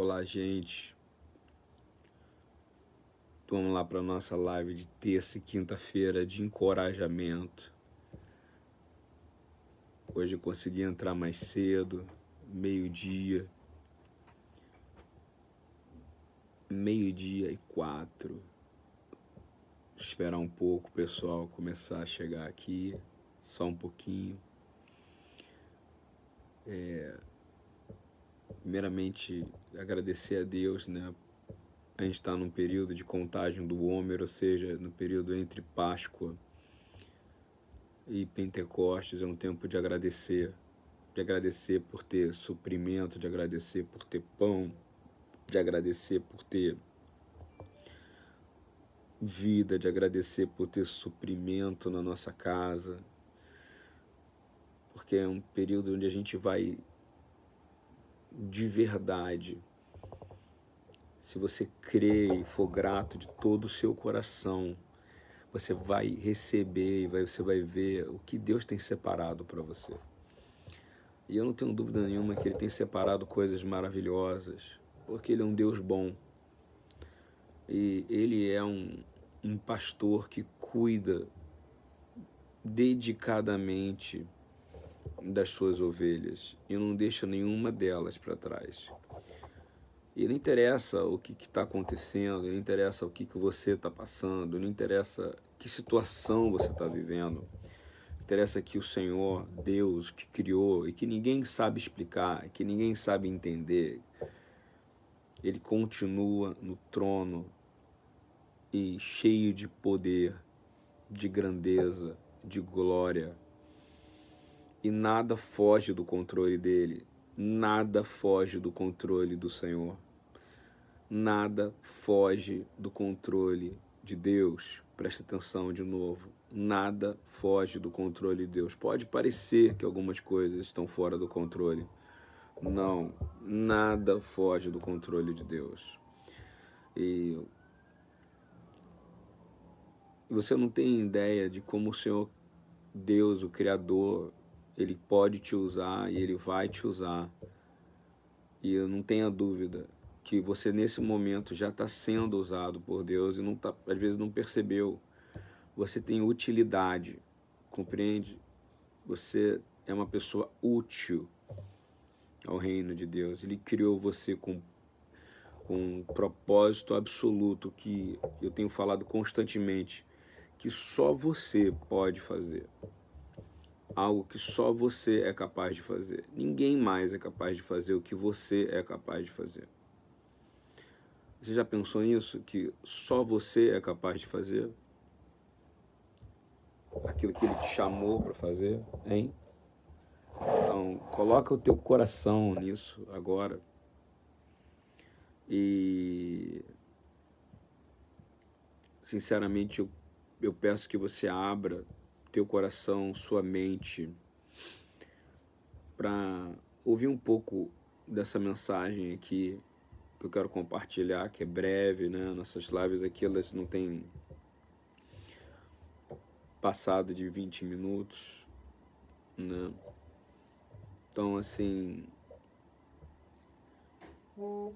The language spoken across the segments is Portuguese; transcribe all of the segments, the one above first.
Olá, gente. Vamos lá para nossa live de terça e quinta-feira de encorajamento. Hoje eu consegui entrar mais cedo, meio-dia. Meio-dia e quatro. Esperar um pouco o pessoal começar a chegar aqui, só um pouquinho. É, primeiramente agradecer a Deus, né? A gente está num período de contagem do Homer, ou seja, no período entre Páscoa e Pentecostes, é um tempo de agradecer, de agradecer por ter suprimento, de agradecer por ter pão, de agradecer por ter vida, de agradecer por ter suprimento na nossa casa, porque é um período onde a gente vai de verdade, se você crer e for grato de todo o seu coração, você vai receber e você vai ver o que Deus tem separado para você. E eu não tenho dúvida nenhuma que Ele tem separado coisas maravilhosas, porque Ele é um Deus bom. E Ele é um, um pastor que cuida dedicadamente das suas ovelhas e não deixa nenhuma delas para trás. E não interessa o que está acontecendo, não interessa o que, que você está passando, não interessa que situação você está vivendo. Interessa que o Senhor, Deus, que criou e que ninguém sabe explicar, que ninguém sabe entender, Ele continua no trono e cheio de poder, de grandeza, de glória e nada foge do controle dele. Nada foge do controle do Senhor. Nada foge do controle de Deus. Preste atenção de novo. Nada foge do controle de Deus. Pode parecer que algumas coisas estão fora do controle. Não, nada foge do controle de Deus. E você não tem ideia de como o Senhor Deus, o Criador, ele pode te usar e ele vai te usar. E eu não tenha dúvida que você nesse momento já está sendo usado por Deus e não tá, às vezes não percebeu. Você tem utilidade, compreende? Você é uma pessoa útil ao reino de Deus. Ele criou você com, com um propósito absoluto que eu tenho falado constantemente, que só você pode fazer algo que só você é capaz de fazer. Ninguém mais é capaz de fazer o que você é capaz de fazer. Você já pensou nisso? Que só você é capaz de fazer? Aquilo que ele te chamou para fazer, hein? Então, coloca o teu coração nisso agora. E sinceramente eu, eu peço que você abra teu coração, sua mente, para ouvir um pouco dessa mensagem aqui que eu quero compartilhar, que é breve, né? Nossas lives aqui elas não têm passado de 20 minutos, né? Então, assim,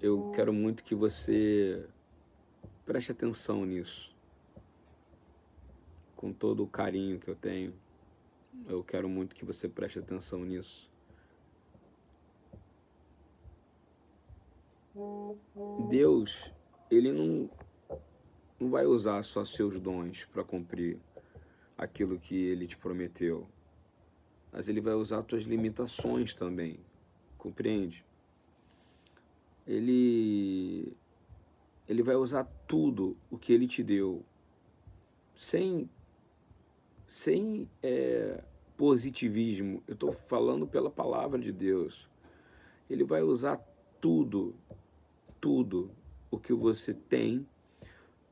eu quero muito que você preste atenção nisso com todo o carinho que eu tenho. Eu quero muito que você preste atenção nisso. Deus, ele não, não vai usar só seus dons para cumprir aquilo que ele te prometeu, mas ele vai usar tuas limitações também. Compreende? Ele ele vai usar tudo o que ele te deu sem sem é, positivismo, eu estou falando pela palavra de Deus. Ele vai usar tudo, tudo o que você tem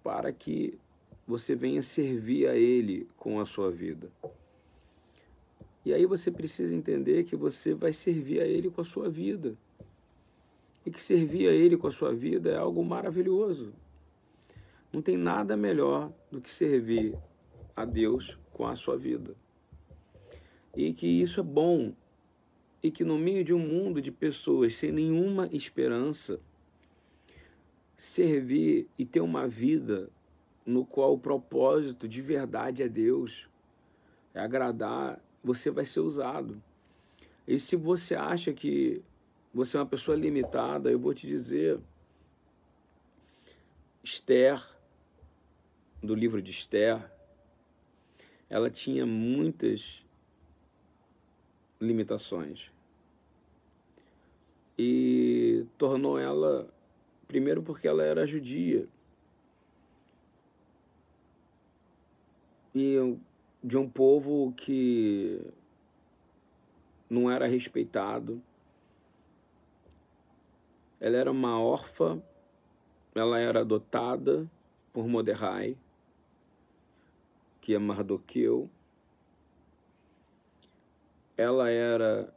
para que você venha servir a Ele com a sua vida. E aí você precisa entender que você vai servir a Ele com a sua vida. E que servir a Ele com a sua vida é algo maravilhoso. Não tem nada melhor do que servir a Deus com a sua vida. E que isso é bom. E que no meio de um mundo de pessoas sem nenhuma esperança, servir e ter uma vida no qual o propósito de verdade é Deus, é agradar, você vai ser usado. E se você acha que você é uma pessoa limitada, eu vou te dizer, Esther, do livro de Esther, ela tinha muitas limitações. E tornou ela, primeiro porque ela era judia, e de um povo que não era respeitado. Ela era uma órfã, ela era adotada por Moderai, que é Mardoqueu. Ela era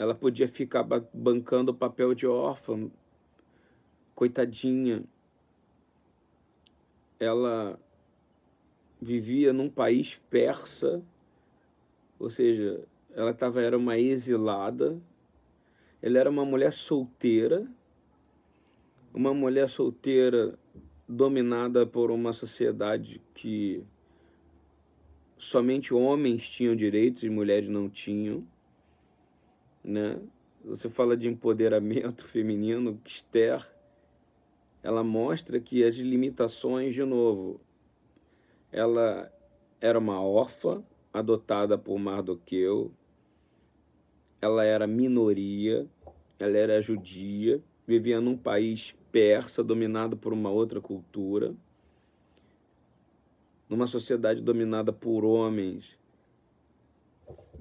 ela podia ficar bancando o papel de órfã, coitadinha. Ela vivia num país persa, ou seja, ela tava, era uma exilada, ela era uma mulher solteira, uma mulher solteira dominada por uma sociedade que somente homens tinham direitos e mulheres não tinham, né? Você fala de empoderamento feminino, Esther, ela mostra que as limitações, de novo, ela era uma órfã adotada por Mardoqueu. Ela era minoria, ela era judia, vivia num país persa dominado por uma outra cultura, numa sociedade dominada por homens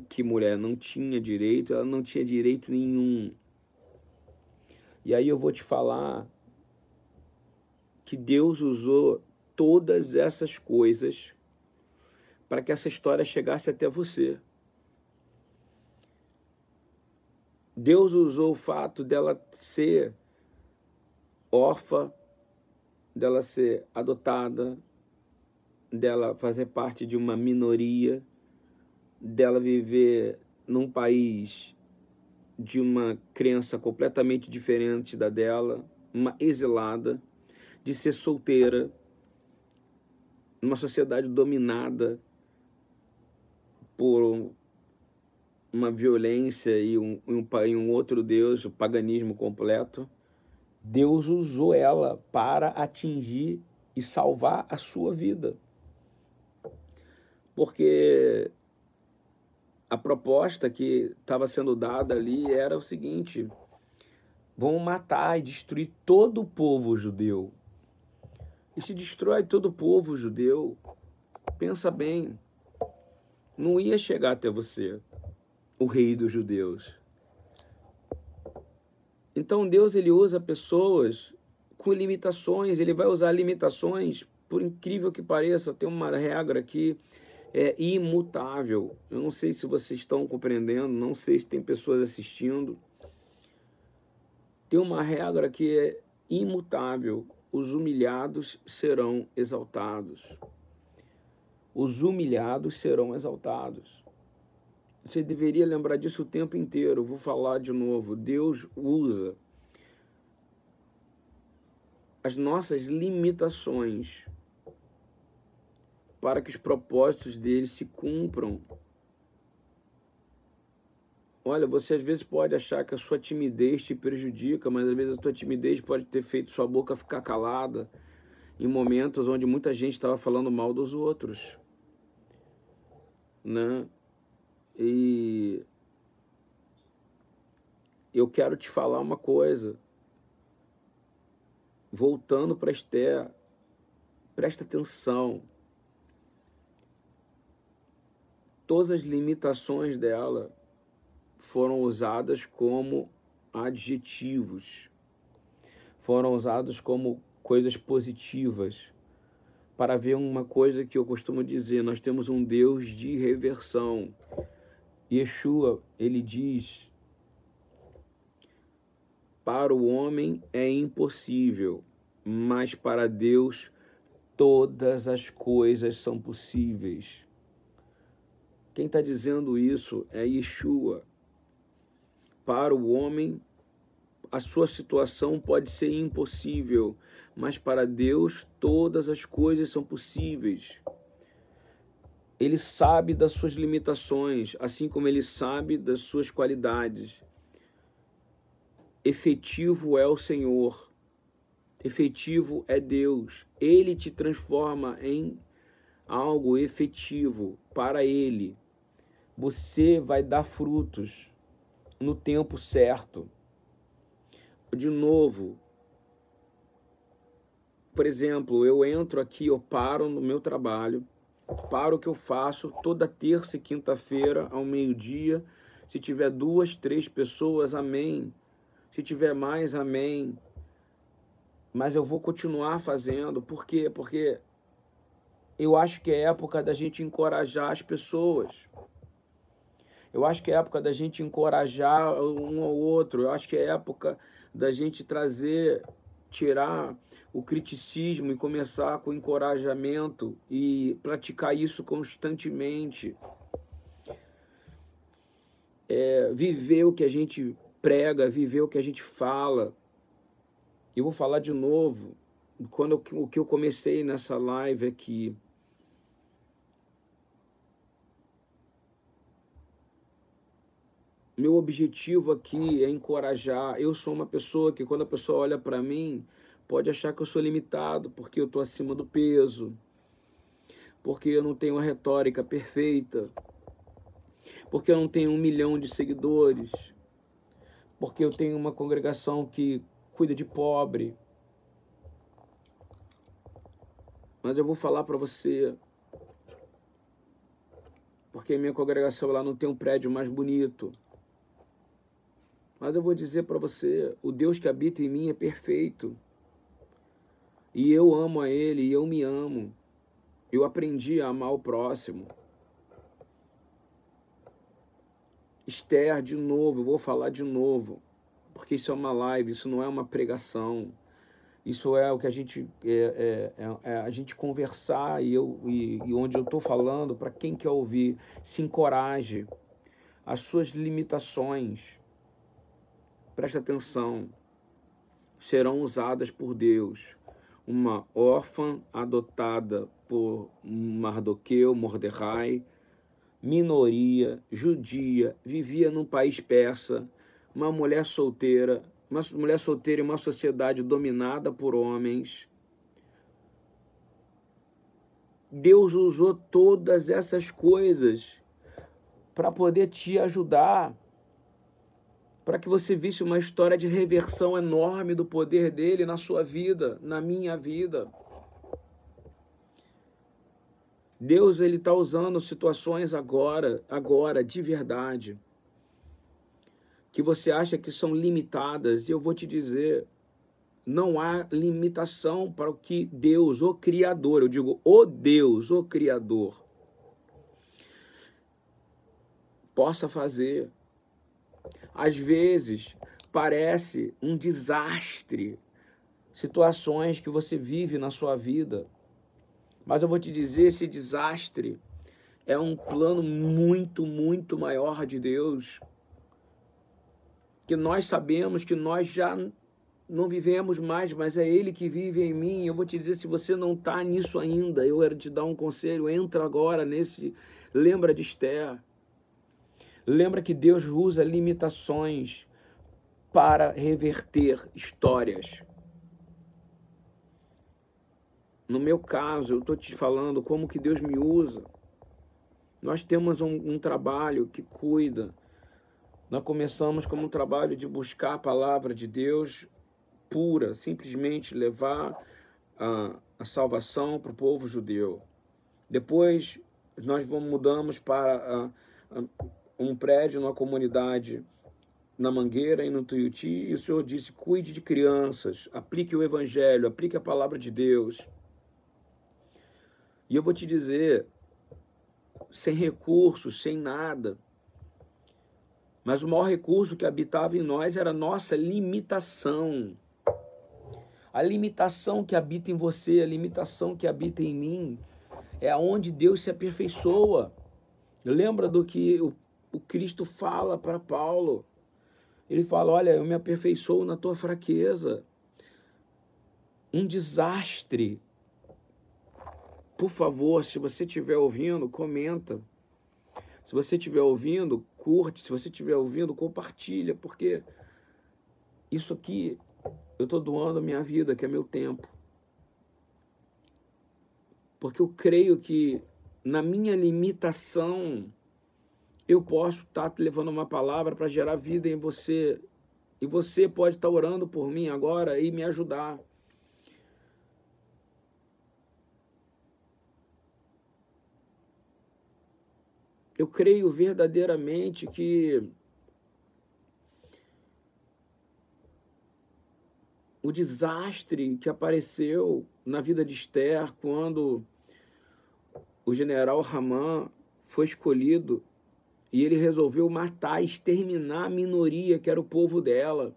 que mulher não tinha direito, ela não tinha direito nenhum. E aí eu vou te falar que Deus usou todas essas coisas para que essa história chegasse até você. Deus usou o fato dela ser órfã, dela ser adotada, dela fazer parte de uma minoria, dela viver num país de uma crença completamente diferente da dela, uma exilada, de ser solteira, numa sociedade dominada por uma violência e um, um, um outro Deus, o paganismo completo, Deus usou ela para atingir e salvar a sua vida. Porque a proposta que estava sendo dada ali era o seguinte: vão matar e destruir todo o povo judeu e se destrói todo o povo judeu. Pensa bem, não ia chegar até você o rei dos judeus. Então Deus ele usa pessoas com limitações, ele vai usar limitações, por incrível que pareça, tem uma regra que é imutável. Eu não sei se vocês estão compreendendo, não sei se tem pessoas assistindo. Tem uma regra que é imutável os humilhados serão exaltados. Os humilhados serão exaltados. Você deveria lembrar disso o tempo inteiro. vou falar de novo. Deus usa as nossas limitações para que os propósitos dele se cumpram Olha, você às vezes pode achar que a sua timidez te prejudica, mas às vezes a sua timidez pode ter feito sua boca ficar calada em momentos onde muita gente estava falando mal dos outros. Né? E eu quero te falar uma coisa. Voltando para Esther, presta atenção. Todas as limitações dela foram usadas como adjetivos, foram usados como coisas positivas. Para ver uma coisa que eu costumo dizer, nós temos um Deus de reversão. Yeshua, ele diz: Para o homem é impossível, mas para Deus todas as coisas são possíveis. Quem está dizendo isso é Yeshua. Para o homem, a sua situação pode ser impossível, mas para Deus todas as coisas são possíveis. Ele sabe das suas limitações, assim como ele sabe das suas qualidades. Efetivo é o Senhor, efetivo é Deus. Ele te transforma em algo efetivo para Ele. Você vai dar frutos no tempo certo. De novo, por exemplo, eu entro aqui, eu paro no meu trabalho, paro o que eu faço toda terça e quinta-feira ao meio-dia. Se tiver duas, três pessoas, amém. Se tiver mais, amém. Mas eu vou continuar fazendo, por quê? Porque eu acho que é época da gente encorajar as pessoas. Eu acho que é época da gente encorajar um ao outro. Eu acho que é época da gente trazer, tirar o criticismo e começar com encorajamento e praticar isso constantemente. É, viver o que a gente prega, viver o que a gente fala. Eu vou falar de novo. Quando eu, o que eu comecei nessa live aqui. É Meu objetivo aqui é encorajar. Eu sou uma pessoa que, quando a pessoa olha para mim, pode achar que eu sou limitado porque eu estou acima do peso, porque eu não tenho uma retórica perfeita, porque eu não tenho um milhão de seguidores, porque eu tenho uma congregação que cuida de pobre. Mas eu vou falar para você, porque minha congregação lá não tem um prédio mais bonito. Mas eu vou dizer para você: o Deus que habita em mim é perfeito. E eu amo a Ele, e eu me amo. Eu aprendi a amar o próximo. Esther, de novo, eu vou falar de novo, porque isso é uma live, isso não é uma pregação. Isso é o que a gente é, é, é, é a gente conversar e eu e, e onde eu estou falando para quem quer ouvir, se encoraje as suas limitações presta atenção, serão usadas por Deus. Uma órfã adotada por Mardoqueu, Mordecai, minoria, judia, vivia num país persa, uma mulher solteira, uma mulher solteira em uma sociedade dominada por homens. Deus usou todas essas coisas para poder te ajudar para que você visse uma história de reversão enorme do poder dele na sua vida, na minha vida. Deus ele está usando situações agora, agora de verdade, que você acha que são limitadas. E eu vou te dizer, não há limitação para o que Deus, o Criador, eu digo o Deus, o Criador, possa fazer. Às vezes parece um desastre, situações que você vive na sua vida. Mas eu vou te dizer, esse desastre é um plano muito, muito maior de Deus. Que nós sabemos que nós já não vivemos mais, mas é Ele que vive em mim. Eu vou te dizer, se você não está nisso ainda, eu quero te dar um conselho, entra agora nesse. Lembra de Esther. Lembra que Deus usa limitações para reverter histórias. No meu caso, eu estou te falando como que Deus me usa. Nós temos um, um, trabalho que cuida. Nós começamos como um trabalho de buscar a palavra de Deus pura, simplesmente levar a, a salvação para o povo judeu. Depois nós vamos, mudamos para a, a, um prédio numa comunidade na Mangueira e no Tuiuti, e o Senhor disse: cuide de crianças, aplique o Evangelho, aplique a palavra de Deus. E eu vou te dizer, sem recursos, sem nada, mas o maior recurso que habitava em nós era a nossa limitação. A limitação que habita em você, a limitação que habita em mim, é aonde Deus se aperfeiçoa. Lembra do que o o Cristo fala para Paulo. Ele fala: Olha, eu me aperfeiçoo na tua fraqueza. Um desastre. Por favor, se você estiver ouvindo, comenta. Se você estiver ouvindo, curte. Se você estiver ouvindo, compartilha, porque isso aqui eu estou doando a minha vida, que é meu tempo. Porque eu creio que na minha limitação eu posso estar te levando uma palavra para gerar vida em você. E você pode estar orando por mim agora e me ajudar. Eu creio verdadeiramente que o desastre que apareceu na vida de Esther quando o general Raman foi escolhido e ele resolveu matar, exterminar a minoria que era o povo dela.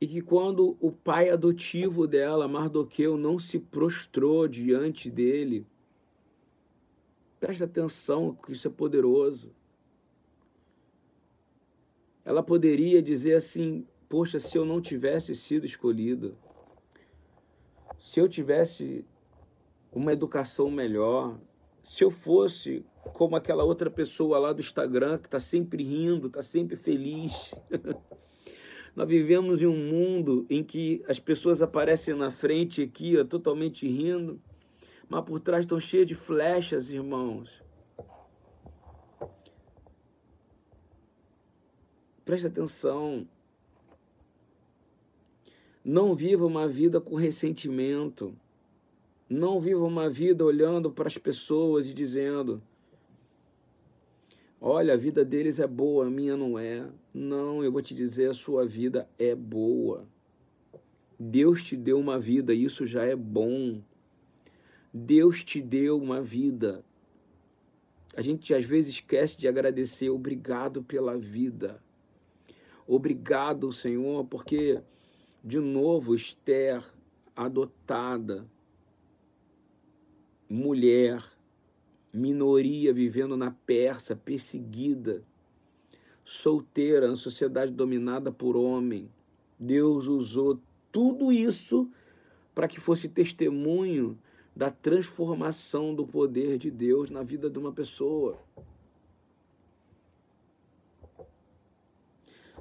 E que quando o pai adotivo dela, Mardoqueu, não se prostrou diante dele, presta atenção que isso é poderoso. Ela poderia dizer assim: Poxa, se eu não tivesse sido escolhida, se eu tivesse uma educação melhor, se eu fosse como aquela outra pessoa lá do Instagram que está sempre rindo, está sempre feliz. Nós vivemos em um mundo em que as pessoas aparecem na frente aqui, ó, totalmente rindo, mas por trás estão cheias de flechas, irmãos. Preste atenção. Não viva uma vida com ressentimento. Não viva uma vida olhando para as pessoas e dizendo: Olha, a vida deles é boa, a minha não é. Não, eu vou te dizer, a sua vida é boa. Deus te deu uma vida, isso já é bom. Deus te deu uma vida. A gente às vezes esquece de agradecer. Obrigado pela vida. Obrigado, Senhor, porque, de novo, Esther, adotada, mulher, minoria vivendo na Pérsia, perseguida, solteira, na sociedade dominada por homem. Deus usou tudo isso para que fosse testemunho da transformação do poder de Deus na vida de uma pessoa.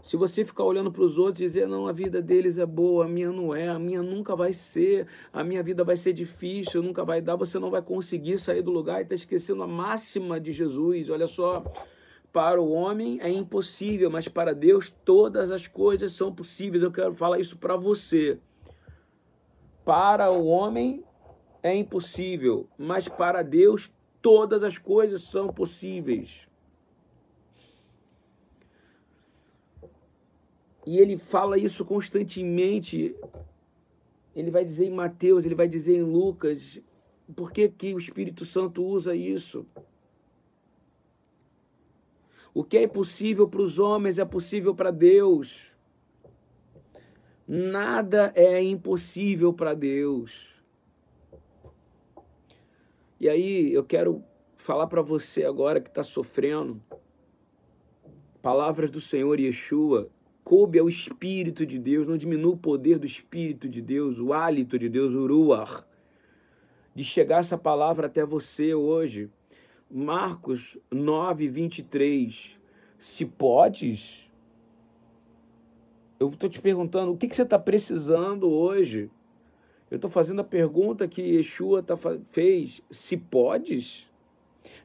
Se você ficar olhando para os outros e dizer, não, a vida deles é boa, a minha não é, a minha nunca vai ser, a minha vida vai ser difícil, nunca vai dar, você não vai conseguir sair do lugar e está esquecendo a máxima de Jesus. Olha só, para o homem é impossível, mas para Deus todas as coisas são possíveis. Eu quero falar isso para você. Para o homem é impossível, mas para Deus todas as coisas são possíveis. E ele fala isso constantemente. Ele vai dizer em Mateus, ele vai dizer em Lucas. Por que, que o Espírito Santo usa isso? O que é impossível para os homens é possível para Deus. Nada é impossível para Deus. E aí eu quero falar para você agora que está sofrendo. Palavras do Senhor Yeshua coube ao Espírito de Deus, não diminua o poder do Espírito de Deus, o hálito de Deus, o ruach, de chegar essa palavra até você hoje. Marcos 9, 23. Se podes, eu estou te perguntando, o que, que você está precisando hoje? Eu estou fazendo a pergunta que Yeshua tá, fez. Se podes?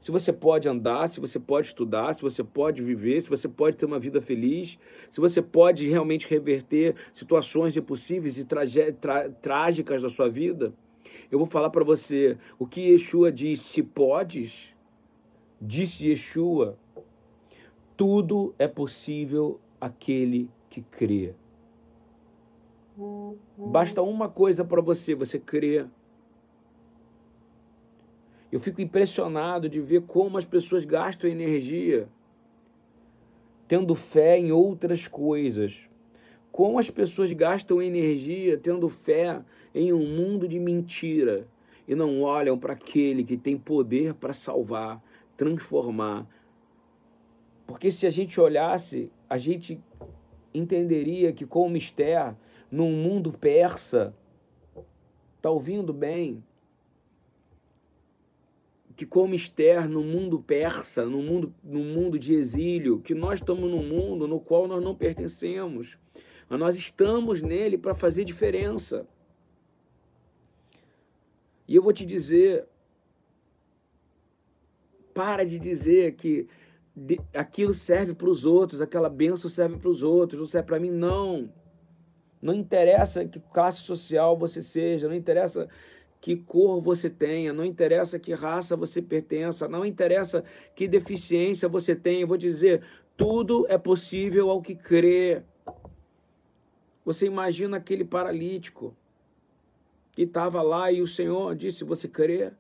Se você pode andar, se você pode estudar, se você pode viver, se você pode ter uma vida feliz, se você pode realmente reverter situações impossíveis e trágicas da sua vida. Eu vou falar para você o que Yeshua diz: se podes, disse Yeshua, tudo é possível aquele que crê. Basta uma coisa para você, você crer eu fico impressionado de ver como as pessoas gastam energia tendo fé em outras coisas. Como as pessoas gastam energia tendo fé em um mundo de mentira e não olham para aquele que tem poder para salvar, transformar. Porque se a gente olhasse a gente entenderia que como Esther, num mundo persa, tá ouvindo bem? Que como Esther, no mundo persa, no mundo, no mundo de exílio, que nós estamos num mundo no qual nós não pertencemos, mas nós estamos nele para fazer diferença. E eu vou te dizer, para de dizer que aquilo serve para os outros, aquela benção serve para os outros, não serve para mim, não. Não interessa que classe social você seja, não interessa que cor você tenha, não interessa que raça você pertença, não interessa que deficiência você tenha. Eu vou dizer, tudo é possível ao que crê. Você imagina aquele paralítico que estava lá e o Senhor disse: Você crê?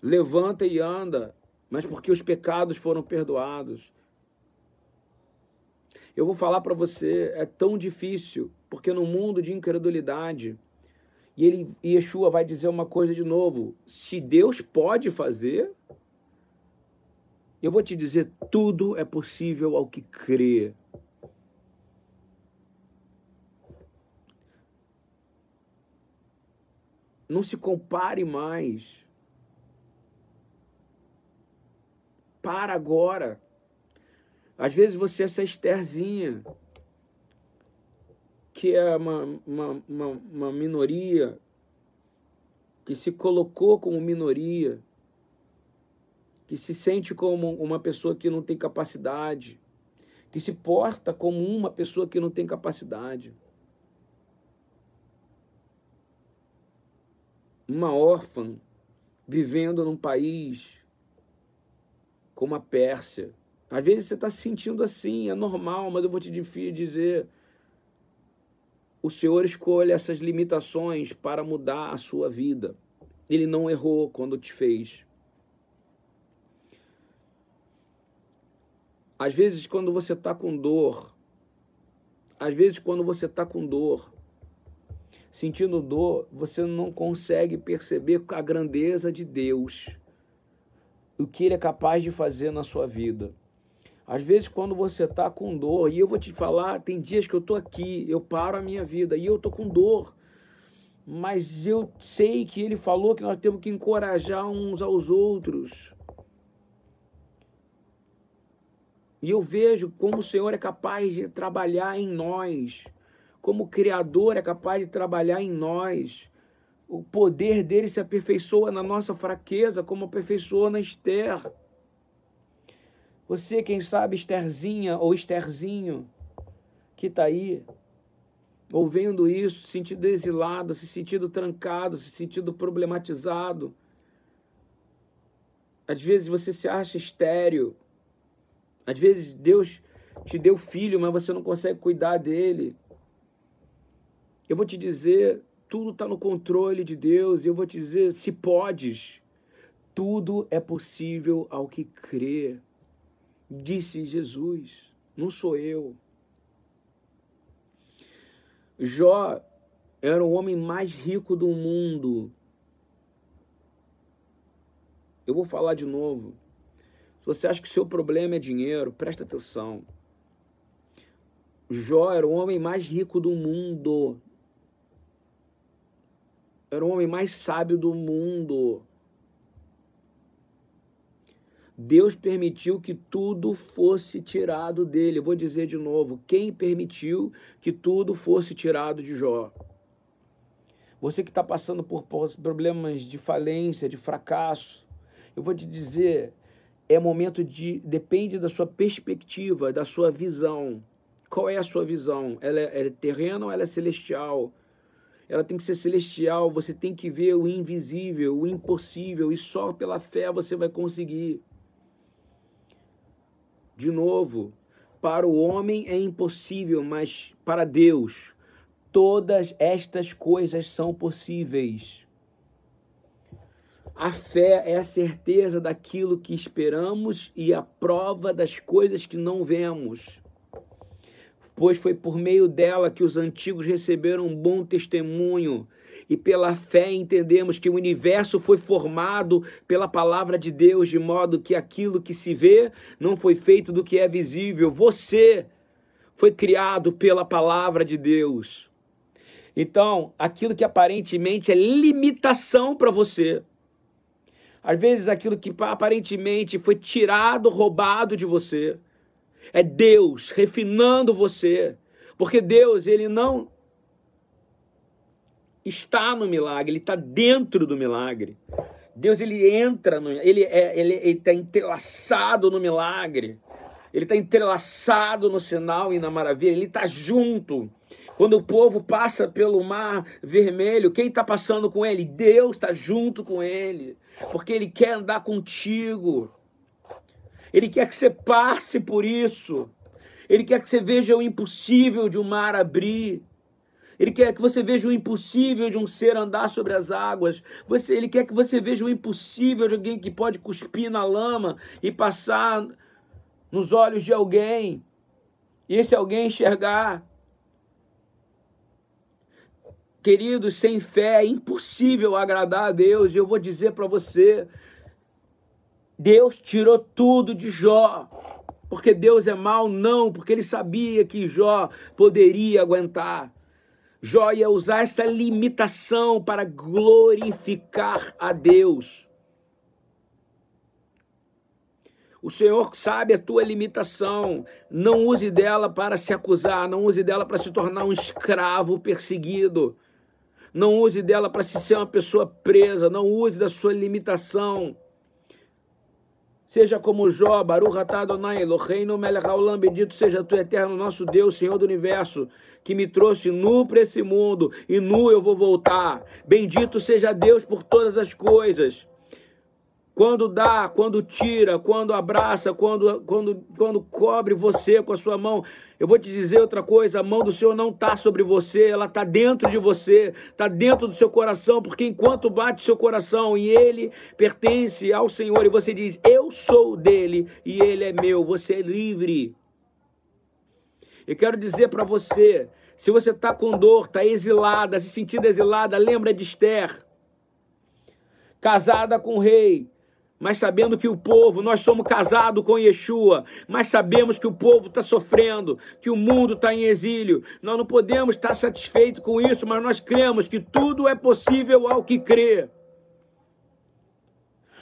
Levanta e anda mas porque os pecados foram perdoados. Eu vou falar para você, é tão difícil, porque no mundo de incredulidade, e ele Yeshua vai dizer uma coisa de novo, se Deus pode fazer, eu vou te dizer, tudo é possível ao que crê. Não se compare mais para agora. Às vezes você é essa Estherzinha, que é uma, uma, uma, uma minoria, que se colocou como minoria, que se sente como uma pessoa que não tem capacidade, que se porta como uma pessoa que não tem capacidade. Uma órfã vivendo num país como a Pérsia. Às vezes você está se sentindo assim, é normal, mas eu vou te dizer: o Senhor escolhe essas limitações para mudar a sua vida. Ele não errou quando te fez. Às vezes, quando você está com dor, às vezes, quando você está com dor, sentindo dor, você não consegue perceber a grandeza de Deus o que ele é capaz de fazer na sua vida. Às vezes, quando você está com dor, e eu vou te falar, tem dias que eu estou aqui, eu paro a minha vida e eu estou com dor, mas eu sei que ele falou que nós temos que encorajar uns aos outros. E eu vejo como o Senhor é capaz de trabalhar em nós, como o Criador é capaz de trabalhar em nós o poder dele se aperfeiçoa na nossa fraqueza, como aperfeiçoou na Esther. Você, quem sabe, Estherzinha ou Estherzinho, que está aí, ouvindo isso, se sentindo exilado, se sentindo trancado, se sentindo problematizado. Às vezes você se acha estéreo. Às vezes Deus te deu filho, mas você não consegue cuidar dele. Eu vou te dizer, tudo está no controle de Deus. Eu vou te dizer: se podes, tudo é possível ao que crê. Disse Jesus, não sou eu. Jó era o homem mais rico do mundo. Eu vou falar de novo. Se você acha que seu problema é dinheiro, presta atenção. Jó era o homem mais rico do mundo era o homem mais sábio do mundo. Deus permitiu que tudo fosse tirado dele. Eu vou dizer de novo: quem permitiu que tudo fosse tirado de Jó? Você que está passando por problemas de falência, de fracasso, eu vou te dizer: é momento de. depende da sua perspectiva, da sua visão. Qual é a sua visão? Ela é, é terrena ou ela é celestial? ela tem que ser celestial, você tem que ver o invisível, o impossível, e só pela fé você vai conseguir. De novo, para o homem é impossível, mas para Deus todas estas coisas são possíveis. A fé é a certeza daquilo que esperamos e a prova das coisas que não vemos pois foi por meio dela que os antigos receberam um bom testemunho. E pela fé entendemos que o universo foi formado pela palavra de Deus, de modo que aquilo que se vê não foi feito do que é visível. Você foi criado pela palavra de Deus. Então, aquilo que aparentemente é limitação para você, às vezes aquilo que aparentemente foi tirado, roubado de você, é Deus refinando você, porque Deus, ele não está no milagre, ele está dentro do milagre. Deus ele entra, no, ele é, ele está entrelaçado no milagre, ele está entrelaçado no sinal e na maravilha, ele está junto. Quando o povo passa pelo mar vermelho, quem está passando com ele? Deus está junto com ele, porque ele quer andar contigo. Ele quer que você passe por isso. Ele quer que você veja o impossível de um mar abrir. Ele quer que você veja o impossível de um ser andar sobre as águas. Você, ele quer que você veja o impossível de alguém que pode cuspir na lama e passar nos olhos de alguém. E esse alguém enxergar. Queridos, sem fé é impossível agradar a Deus. E eu vou dizer para você: Deus tirou tudo de Jó. Porque Deus é mau? Não, porque ele sabia que Jó poderia aguentar. Jó ia usar essa limitação para glorificar a Deus. O Senhor sabe a tua limitação. Não use dela para se acusar, não use dela para se tornar um escravo perseguido. Não use dela para se ser uma pessoa presa, não use da sua limitação. Seja como Jó, Baruch atah Adonai Eloheinu melech haolam, bendito seja tu eterno nosso Deus, Senhor do universo, que me trouxe nu para esse mundo e nu eu vou voltar. Bendito seja Deus por todas as coisas. Quando dá, quando tira, quando abraça, quando, quando, quando cobre você com a sua mão. Eu vou te dizer outra coisa: a mão do Senhor não está sobre você, ela está dentro de você, está dentro do seu coração, porque enquanto bate seu coração e ele pertence ao Senhor, e você diz, Eu sou dele e ele é meu, você é livre. Eu quero dizer para você: se você está com dor, está exilada, se sentindo exilada, lembra de Esther, casada com o rei mas sabendo que o povo, nós somos casados com Yeshua, mas sabemos que o povo está sofrendo, que o mundo está em exílio. Nós não podemos estar satisfeitos com isso, mas nós cremos que tudo é possível ao que crê.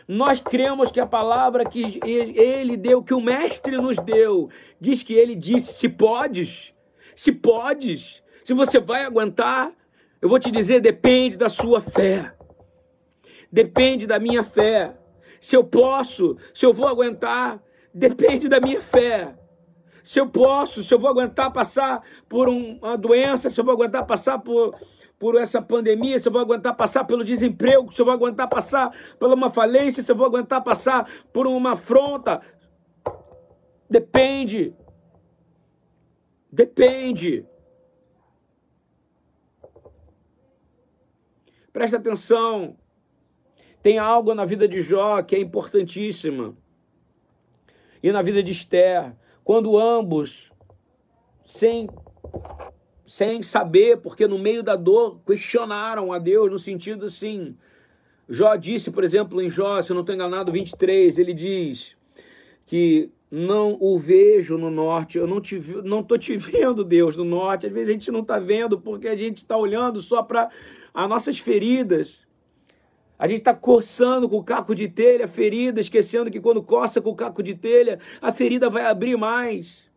Nós cremos que a palavra que ele deu, que o mestre nos deu, diz que ele disse: se podes, se podes, se você vai aguentar, eu vou te dizer, depende da sua fé. Depende da minha fé se eu posso, se eu vou aguentar, depende da minha fé. Se eu posso, se eu vou aguentar passar por uma doença, se eu vou aguentar passar por, por essa pandemia, se eu vou aguentar passar pelo desemprego, se eu vou aguentar passar por uma falência, se eu vou aguentar passar por uma afronta. Depende. Depende. Presta atenção. Tem algo na vida de Jó que é importantíssima. E na vida de Esther, quando ambos, sem, sem saber, porque no meio da dor, questionaram a Deus no sentido assim. Jó disse, por exemplo, em Jó, se eu não estou enganado, 23, ele diz que não o vejo no norte, eu não te não te vendo, Deus, no norte. Às vezes a gente não está vendo porque a gente está olhando só para as nossas feridas. A gente está coçando com o caco de telha a ferida, esquecendo que quando coça com o caco de telha, a ferida vai abrir mais.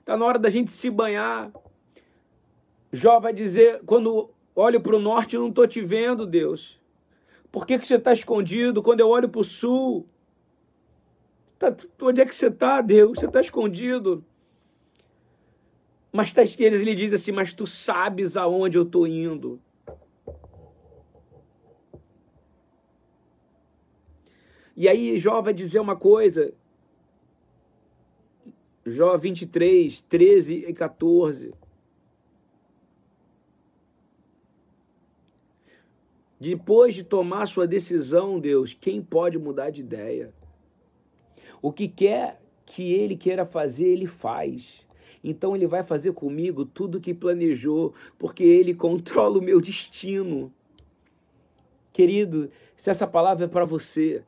Está na hora da gente se banhar. Jó vai dizer, quando olho para o norte, não estou te vendo, Deus. Por que, que você está escondido? Quando eu olho para o sul, tá, onde é que você está, Deus? Você está escondido. Mas tá, ele diz assim, mas tu sabes aonde eu estou indo. E aí Jó vai dizer uma coisa. Jó 23, 13 e 14. Depois de tomar sua decisão, Deus, quem pode mudar de ideia? O que quer que ele queira fazer, ele faz. então ele vai fazer comigo tudo o que planejou, porque ele controla o meu destino. Querido, se essa palavra é para você,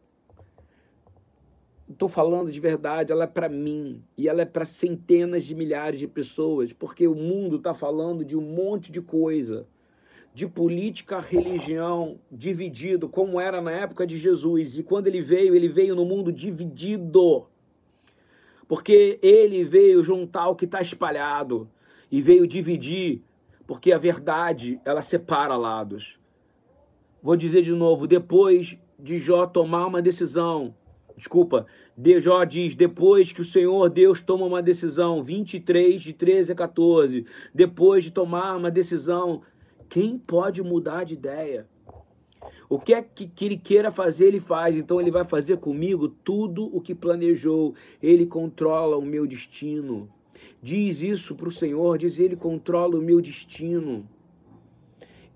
estou falando de verdade, ela é para mim e ela é para centenas de milhares de pessoas, porque o mundo está falando de um monte de coisa, de política, religião, dividido, como era na época de Jesus. E quando ele veio, ele veio no mundo dividido, porque ele veio juntar o que está espalhado e veio dividir, porque a verdade ela separa lados. Vou dizer de novo, depois de Jó tomar uma decisão desculpa, de Jó diz, depois que o Senhor Deus toma uma decisão, 23, de 13 a 14, depois de tomar uma decisão, quem pode mudar de ideia? O que é que, que ele queira fazer, ele faz. Então ele vai fazer comigo tudo o que planejou. Ele controla o meu destino. Diz isso para o Senhor, diz ele controla o meu destino.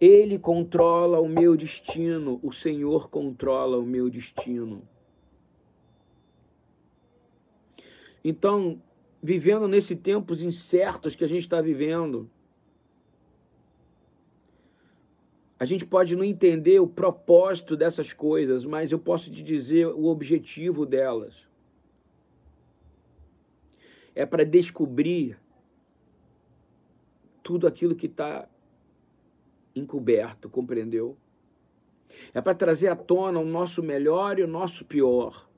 Ele controla o meu destino. O Senhor controla o meu destino. Então, vivendo nesses tempos incertos que a gente está vivendo, a gente pode não entender o propósito dessas coisas, mas eu posso te dizer o objetivo delas. É para descobrir tudo aquilo que está encoberto, compreendeu? É para trazer à tona o nosso melhor e o nosso pior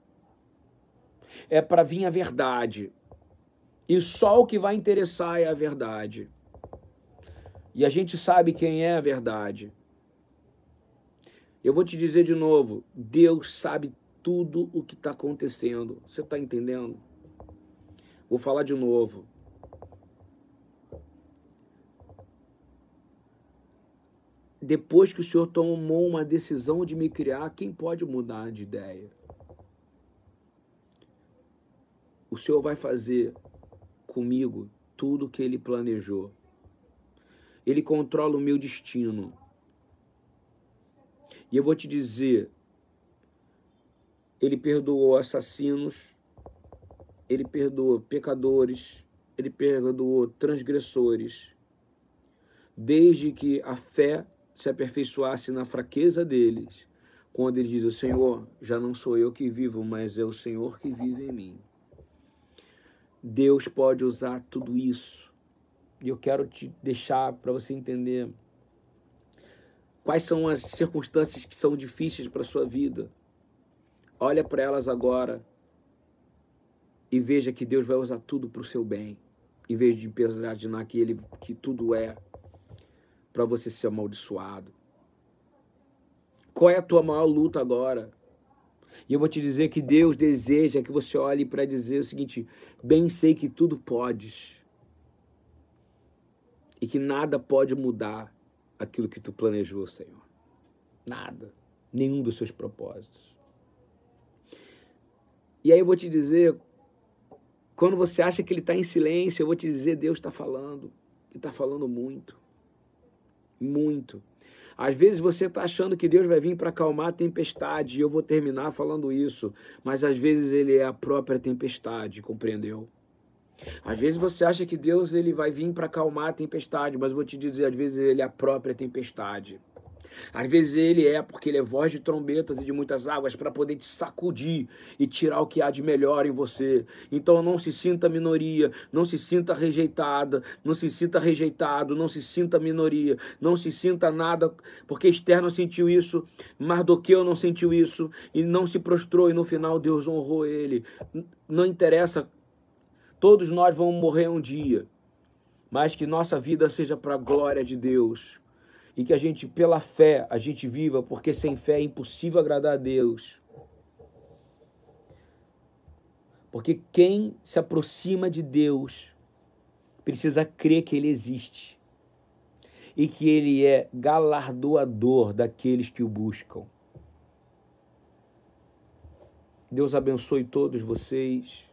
é para vir a verdade. E só o que vai interessar é a verdade. E a gente sabe quem é a verdade. Eu vou te dizer de novo: Deus sabe tudo o que está acontecendo. Você está entendendo? Vou falar de novo. Depois que o Senhor tomou uma decisão de me criar, quem pode mudar de ideia? O Senhor vai fazer comigo tudo o que Ele planejou. Ele controla o meu destino. E eu vou te dizer, Ele perdoou assassinos, Ele perdoa pecadores, Ele perdoou transgressores, desde que a fé se aperfeiçoasse na fraqueza deles, quando ele diz: O Senhor, já não sou eu que vivo, mas é o Senhor que vive em mim. Deus pode usar tudo isso. E eu quero te deixar para você entender quais são as circunstâncias que são difíceis para sua vida. Olha para elas agora e veja que Deus vai usar tudo para o seu bem, em vez de imaginar que ele que tudo é para você ser amaldiçoado. Qual é a tua maior luta agora? E eu vou te dizer que Deus deseja que você olhe para dizer o seguinte: bem sei que tudo podes. E que nada pode mudar aquilo que tu planejou, Senhor. Nada. Nenhum dos seus propósitos. E aí eu vou te dizer, quando você acha que ele está em silêncio, eu vou te dizer, Deus está falando. E está falando muito. Muito. Às vezes você está achando que Deus vai vir para acalmar a tempestade, e eu vou terminar falando isso, mas às vezes ele é a própria tempestade, compreendeu? Às vezes você acha que Deus ele vai vir para acalmar a tempestade, mas vou te dizer, às vezes ele é a própria tempestade. Às vezes ele é porque ele é voz de trombetas e de muitas águas para poder te sacudir e tirar o que há de melhor em você. Então não se sinta minoria, não se sinta rejeitada, não se sinta rejeitado, não se sinta minoria, não se sinta nada, porque Esther não sentiu isso, Mardoqueu não sentiu isso e não se prostrou e no final Deus honrou ele. Não interessa, todos nós vamos morrer um dia, mas que nossa vida seja para a glória de Deus e que a gente, pela fé, a gente viva, porque sem fé é impossível agradar a Deus. Porque quem se aproxima de Deus precisa crer que Ele existe e que Ele é galardoador daqueles que o buscam. Deus abençoe todos vocês.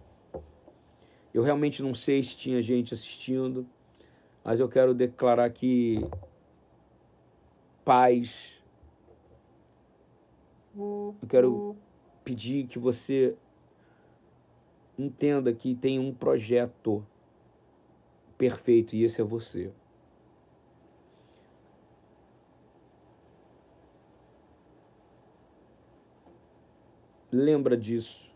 Eu realmente não sei se tinha gente assistindo, mas eu quero declarar que paz. Eu quero pedir que você entenda que tem um projeto perfeito e esse é você. Lembra disso.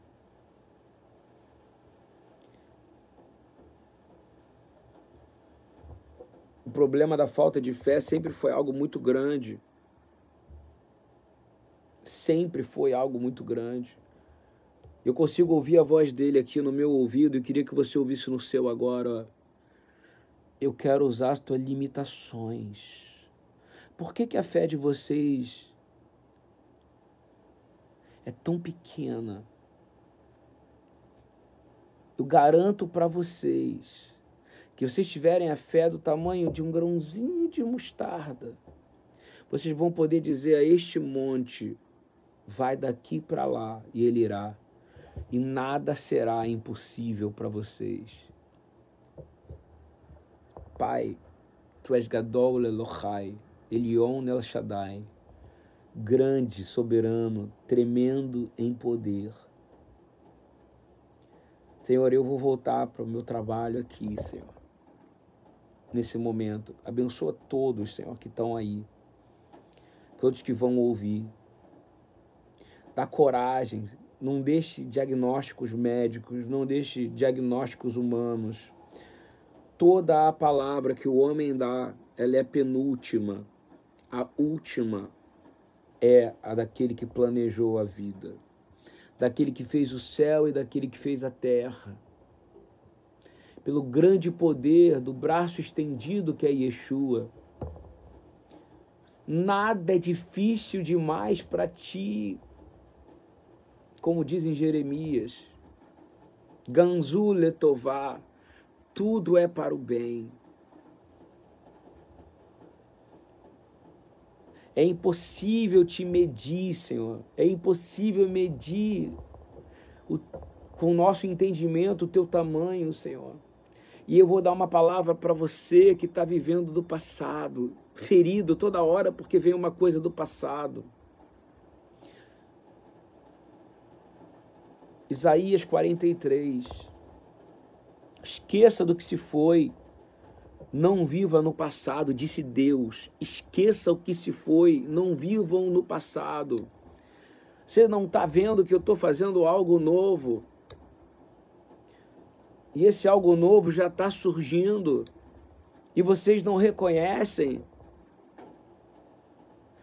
O problema da falta de fé sempre foi algo muito grande. Sempre foi algo muito grande. Eu consigo ouvir a voz dele aqui no meu ouvido e queria que você ouvisse no seu agora. Eu quero usar as tuas limitações. Por que, que a fé de vocês é tão pequena. Eu garanto para vocês que vocês tiverem a fé do tamanho de um grãozinho de mostarda, vocês vão poder dizer a este monte: vai daqui para lá, e ele irá, e nada será impossível para vocês. Pai, tu és Gadol Elohai, Elion El Shaddai grande, soberano, tremendo em poder. Senhor, eu vou voltar para o meu trabalho aqui, Senhor. Nesse momento, abençoa todos, Senhor, que estão aí, todos que vão ouvir. Dá coragem, não deixe diagnósticos médicos, não deixe diagnósticos humanos. Toda a palavra que o homem dá, ela é penúltima, a última é a daquele que planejou a vida, daquele que fez o céu e daquele que fez a terra. Pelo grande poder do braço estendido que é Yeshua. Nada é difícil demais para ti. Como diz em Jeremias, Ganzu letová, tudo é para o bem. É impossível te medir, Senhor. É impossível medir o, com o nosso entendimento o teu tamanho, Senhor. E eu vou dar uma palavra para você que está vivendo do passado, ferido toda hora porque vem uma coisa do passado. Isaías 43. Esqueça do que se foi não viva no passado, disse Deus. Esqueça o que se foi, não vivam no passado. Você não está vendo que eu estou fazendo algo novo. E esse algo novo já está surgindo. E vocês não reconhecem.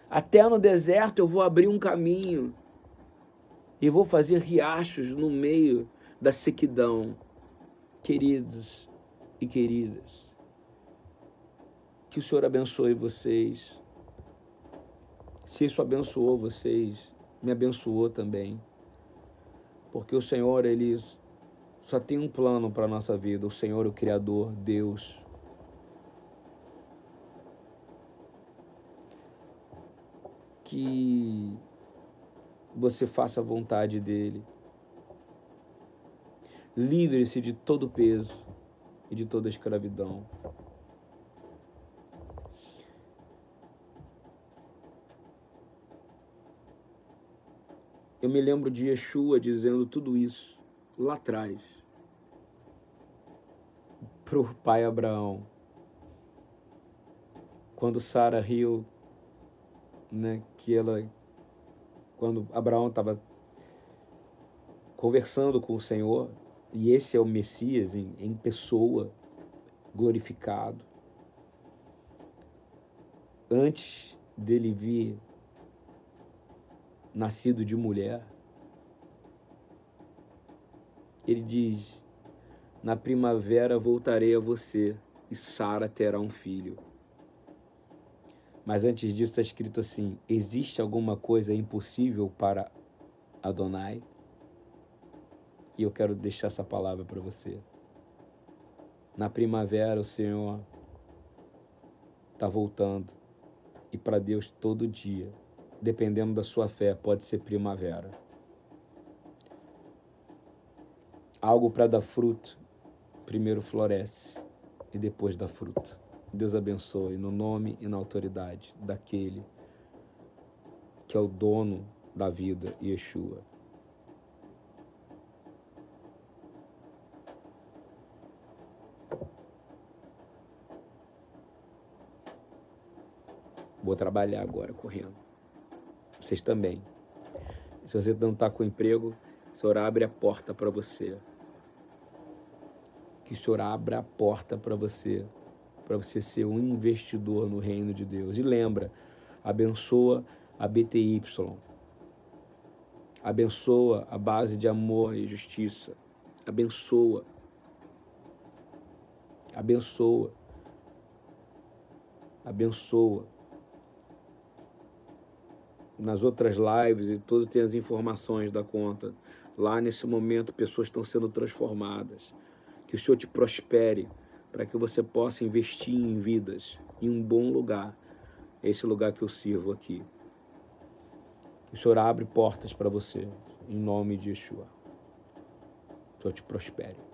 Até no deserto eu vou abrir um caminho. E vou fazer riachos no meio da sequidão. Queridos e queridas. Que o Senhor abençoe vocês. Se isso abençoou vocês, me abençoou também. Porque o Senhor, Ele só tem um plano para a nossa vida. O Senhor, o Criador, Deus. Que você faça a vontade dEle. Livre-se de todo peso e de toda escravidão. Eu me lembro de Yeshua dizendo tudo isso lá atrás para o pai Abraão. Quando Sara riu, né, que ela, quando Abraão estava conversando com o Senhor, e esse é o Messias em, em pessoa, glorificado. Antes dele vir nascido de mulher. Ele diz: Na primavera voltarei a você e Sara terá um filho. Mas antes disso está escrito assim: Existe alguma coisa impossível para Adonai? E eu quero deixar essa palavra para você. Na primavera o Senhor está voltando e para Deus todo dia dependendo da sua fé, pode ser primavera. algo para dar fruto, primeiro floresce e depois dá fruto. Deus abençoe no nome e na autoridade daquele que é o dono da vida, Yeshua. Vou trabalhar agora correndo. Vocês também. Se você não está com emprego, o Senhor abre a porta para você. Que o Senhor abra a porta para você, para você ser um investidor no reino de Deus. E lembra, abençoa a BTY. Abençoa a base de amor e justiça. Abençoa. Abençoa. Abençoa nas outras lives e tudo tem as informações da conta. Lá nesse momento, pessoas estão sendo transformadas. Que o Senhor te prospere para que você possa investir em vidas, em um bom lugar. Esse lugar que eu sirvo aqui. Que o Senhor abre portas para você, em nome de Yeshua. Que o Senhor te prospere.